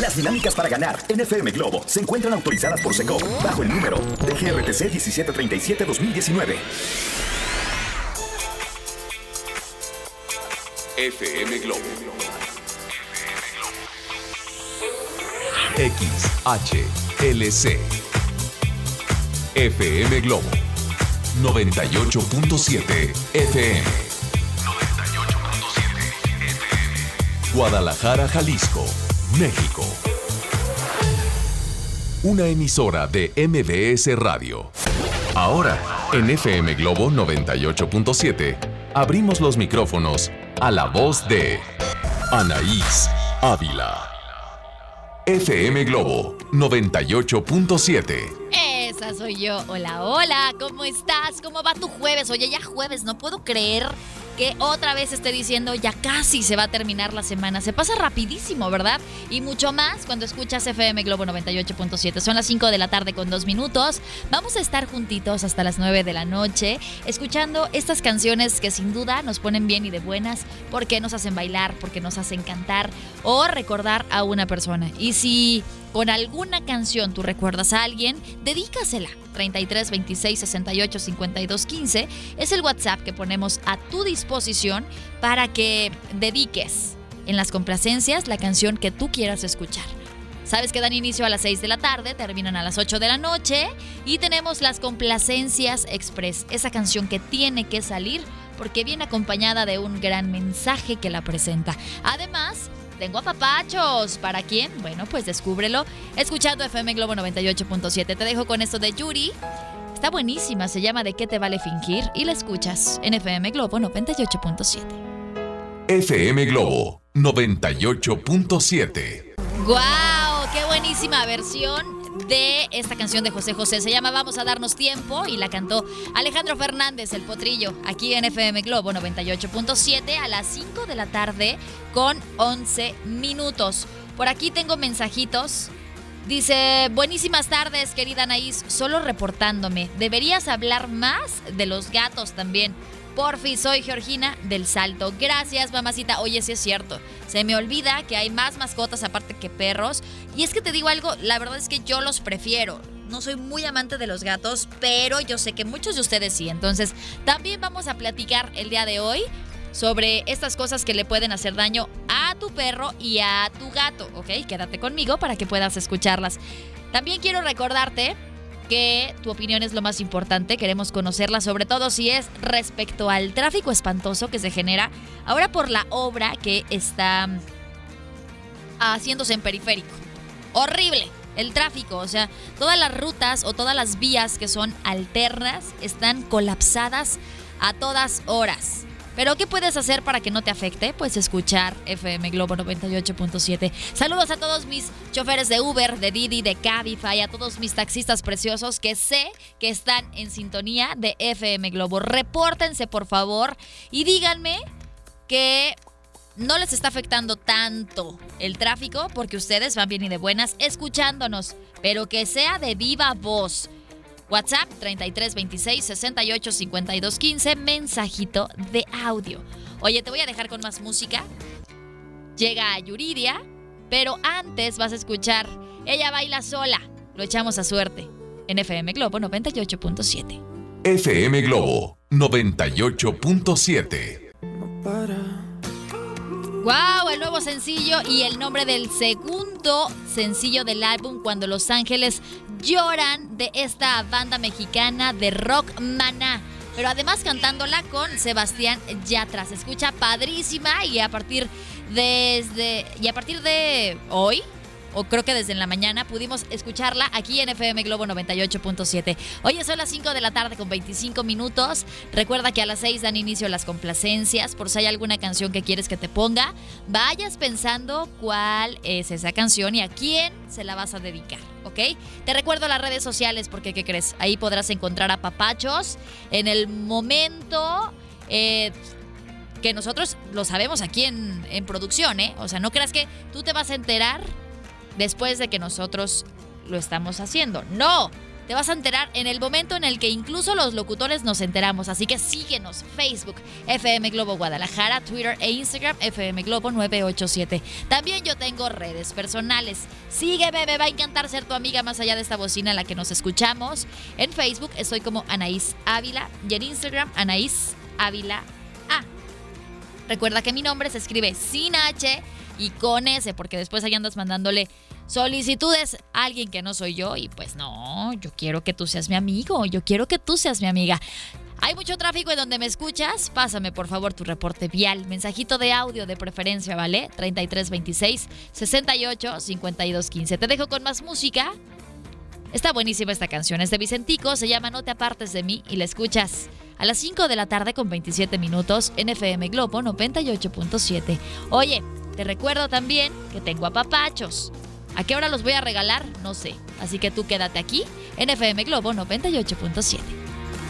Las dinámicas para ganar en FM Globo se encuentran autorizadas por Secop bajo el número de GRTC 1737-2019. FM Globo. XHLC. FM Globo. 98.7 FM. 98.7 FM. Guadalajara, Jalisco, México. Una emisora de MBS Radio. Ahora, en FM Globo 98.7, abrimos los micrófonos a la voz de Anaís Ávila. FM Globo 98.7. Esa soy yo. Hola, hola, ¿cómo estás? ¿Cómo va tu jueves? Oye, ya jueves, no puedo creer que otra vez esté diciendo ya casi se va a terminar la semana. Se pasa rapidísimo, ¿verdad? Y mucho más cuando escuchas FM Globo 98.7. Son las 5 de la tarde con dos minutos. Vamos a estar juntitos hasta las 9 de la noche, escuchando estas canciones que sin duda nos ponen bien y de buenas, porque nos hacen bailar, porque nos hacen cantar o recordar a una persona. Y si con alguna canción tú recuerdas a alguien, dedícasela. 33 26 68 52 15 es el WhatsApp que ponemos a tu disposición para que dediques en las complacencias la canción que tú quieras escuchar. Sabes que dan inicio a las 6 de la tarde, terminan a las 8 de la noche y tenemos las complacencias express, esa canción que tiene que salir porque viene acompañada de un gran mensaje que la presenta. Además, tengo a papachos. ¿Para quién? Bueno, pues descúbrelo escuchando FM Globo 98.7. Te dejo con esto de Yuri. Está buenísima, se llama ¿De qué te vale fingir? Y la escuchas en FM Globo 98.7. FM Globo 98.7. ¡Guau! ¡Qué buenísima versión! De esta canción de José José. Se llama Vamos a darnos tiempo y la cantó Alejandro Fernández, el potrillo, aquí en FM Globo 98.7 a las 5 de la tarde con 11 minutos. Por aquí tengo mensajitos. Dice, buenísimas tardes, querida Anaís, solo reportándome. Deberías hablar más de los gatos también. Porfi, soy Georgina del Salto. Gracias, mamacita. Oye, sí es cierto. Se me olvida que hay más mascotas aparte que perros. Y es que te digo algo, la verdad es que yo los prefiero. No soy muy amante de los gatos, pero yo sé que muchos de ustedes sí. Entonces, también vamos a platicar el día de hoy sobre estas cosas que le pueden hacer daño a tu perro y a tu gato, ¿ok? Quédate conmigo para que puedas escucharlas. También quiero recordarte que tu opinión es lo más importante, queremos conocerla, sobre todo si es respecto al tráfico espantoso que se genera ahora por la obra que está haciéndose en periférico. Horrible el tráfico, o sea, todas las rutas o todas las vías que son alternas están colapsadas a todas horas. Pero ¿qué puedes hacer para que no te afecte? Pues escuchar FM Globo 98.7. Saludos a todos mis choferes de Uber, de Didi, de Cabify, a todos mis taxistas preciosos que sé que están en sintonía de FM Globo. Repórtense por favor y díganme que no les está afectando tanto el tráfico porque ustedes van bien y de buenas escuchándonos, pero que sea de viva voz. WhatsApp 33 26 68 52 15, mensajito de audio. Oye, te voy a dejar con más música. Llega Yuridia, pero antes vas a escuchar Ella baila sola. Lo echamos a suerte en FM Globo 98.7. FM Globo 98.7. ¡Wow! El nuevo sencillo y el nombre del segundo sencillo del álbum Cuando Los Ángeles lloran de esta banda mexicana de rock maná. Pero además cantándola con Sebastián Yatra. Se escucha padrísima y a partir desde y a partir de hoy o creo que desde en la mañana pudimos escucharla aquí en FM Globo 98.7. Hoy son las 5 de la tarde con 25 minutos. Recuerda que a las 6 dan inicio las complacencias. Por si hay alguna canción que quieres que te ponga, vayas pensando cuál es esa canción y a quién se la vas a dedicar. ¿ok? Te recuerdo las redes sociales porque, ¿qué crees? Ahí podrás encontrar a Papachos en el momento... Eh, que nosotros lo sabemos aquí en, en producción, ¿eh? O sea, no creas que tú te vas a enterar después de que nosotros lo estamos haciendo. No, te vas a enterar en el momento en el que incluso los locutores nos enteramos. Así que síguenos, Facebook, FM Globo Guadalajara, Twitter e Instagram, FM Globo 987. También yo tengo redes personales. Sígueme, me va a encantar ser tu amiga más allá de esta bocina en la que nos escuchamos. En Facebook estoy como Anaís Ávila y en Instagram Anaís Ávila A. Recuerda que mi nombre se escribe sin H y con S, porque después ahí andas mandándole solicitudes a alguien que no soy yo y pues no, yo quiero que tú seas mi amigo, yo quiero que tú seas mi amiga. Hay mucho tráfico en donde me escuchas. Pásame por favor tu reporte vial. Mensajito de audio de preferencia, ¿vale? 3326 68 52 15. Te dejo con más música. Está buenísima esta canción. Es de Vicentico. Se llama No te apartes de mí y la escuchas a las 5 de la tarde con 27 minutos en FM Globo 98.7. Oye, te recuerdo también que tengo a papachos. ¿A qué hora los voy a regalar? No sé. Así que tú quédate aquí en FM Globo 98.7.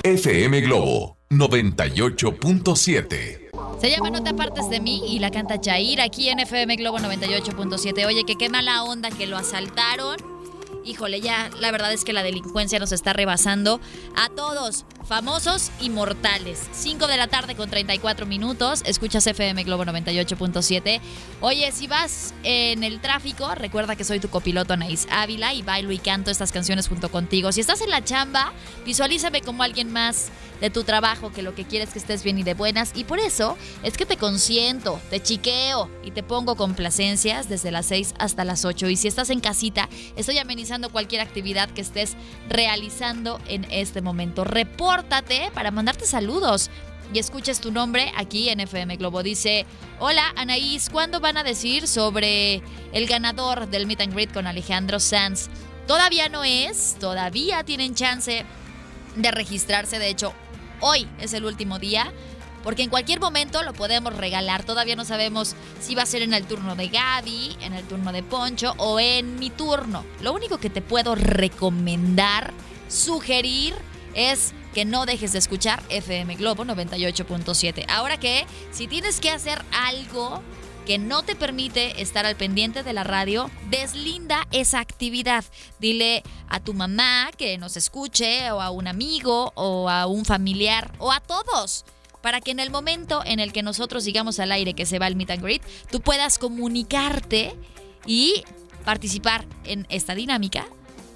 FM Globo 98.7. Se llama No te apartes de mí y la canta Chair aquí en FM Globo 98.7. Oye, que qué mala onda que lo asaltaron. Híjole, ya la verdad es que la delincuencia nos está rebasando a todos famosos y mortales. 5 de la tarde con 34 minutos. Escuchas FM Globo 98.7. Oye, si vas en el tráfico, recuerda que soy tu copiloto Anaís Ávila y bailo y canto estas canciones junto contigo. Si estás en la chamba, visualízame como alguien más de tu trabajo que lo que quieres es que estés bien y de buenas. Y por eso es que te consiento, te chiqueo y te pongo complacencias desde las 6 hasta las 8. Y si estás en casita, estoy amenizando cualquier actividad que estés realizando en este momento. Repórtate para mandarte saludos y escuches tu nombre aquí en FM Globo. Dice, hola Anaís, ¿cuándo van a decir sobre el ganador del Meet and Greet con Alejandro Sanz? Todavía no es, todavía tienen chance de registrarse. De hecho, hoy es el último día. Porque en cualquier momento lo podemos regalar. Todavía no sabemos si va a ser en el turno de Gaby, en el turno de Poncho o en mi turno. Lo único que te puedo recomendar, sugerir, es que no dejes de escuchar FM Globo 98.7. Ahora que si tienes que hacer algo que no te permite estar al pendiente de la radio, deslinda esa actividad. Dile a tu mamá que nos escuche, o a un amigo, o a un familiar, o a todos. Para que en el momento en el que nosotros digamos al aire que se va el meet and greet, tú puedas comunicarte y participar en esta dinámica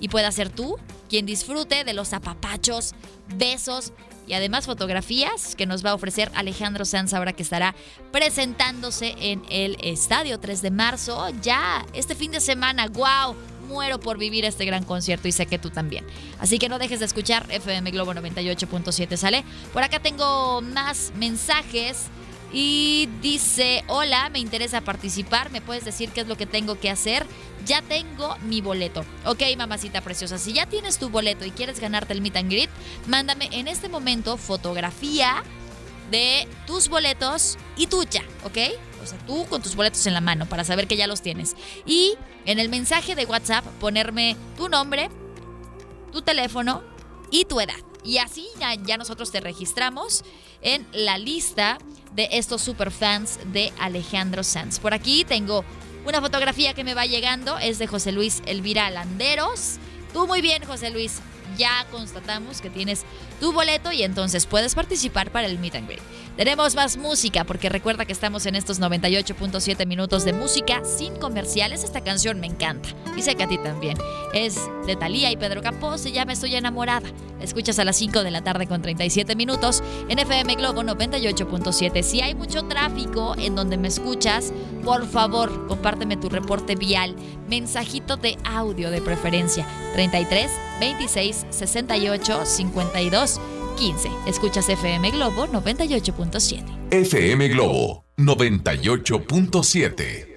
y puedas ser tú quien disfrute de los apapachos, besos y además fotografías que nos va a ofrecer Alejandro Sanz ahora que estará presentándose en el Estadio 3 de marzo. Ya este fin de semana, wow, muero por vivir este gran concierto y sé que tú también. Así que no dejes de escuchar FM Globo 98.7, ¿sale? Por acá tengo más mensajes. Y dice, hola, me interesa participar, ¿me puedes decir qué es lo que tengo que hacer? Ya tengo mi boleto. Ok, mamacita preciosa, si ya tienes tu boleto y quieres ganarte el meet and greet, mándame en este momento fotografía de tus boletos y tuya, ¿ok? O sea, tú con tus boletos en la mano para saber que ya los tienes. Y en el mensaje de WhatsApp ponerme tu nombre, tu teléfono y tu edad. Y así ya, nosotros te registramos en la lista de estos superfans de Alejandro Sanz. Por aquí tengo una fotografía que me va llegando, es de José Luis Elvira Landeros. Tú muy bien, José Luis. Ya constatamos que tienes tu boleto y entonces puedes participar para el Meet and Greet. Tenemos más música porque recuerda que estamos en estos 98.7 minutos de música sin comerciales. Esta canción me encanta y sé que a ti también. Es de Talía y Pedro Capó, se llama Estoy enamorada. Escuchas a las 5 de la tarde con 37 minutos en FM Globo 98.7. Si hay mucho tráfico en donde me escuchas, por favor, compárteme tu reporte vial, mensajito de audio de preferencia 33 26 68 52 15. Escuchas FM Globo 98.7. FM Globo 98.7.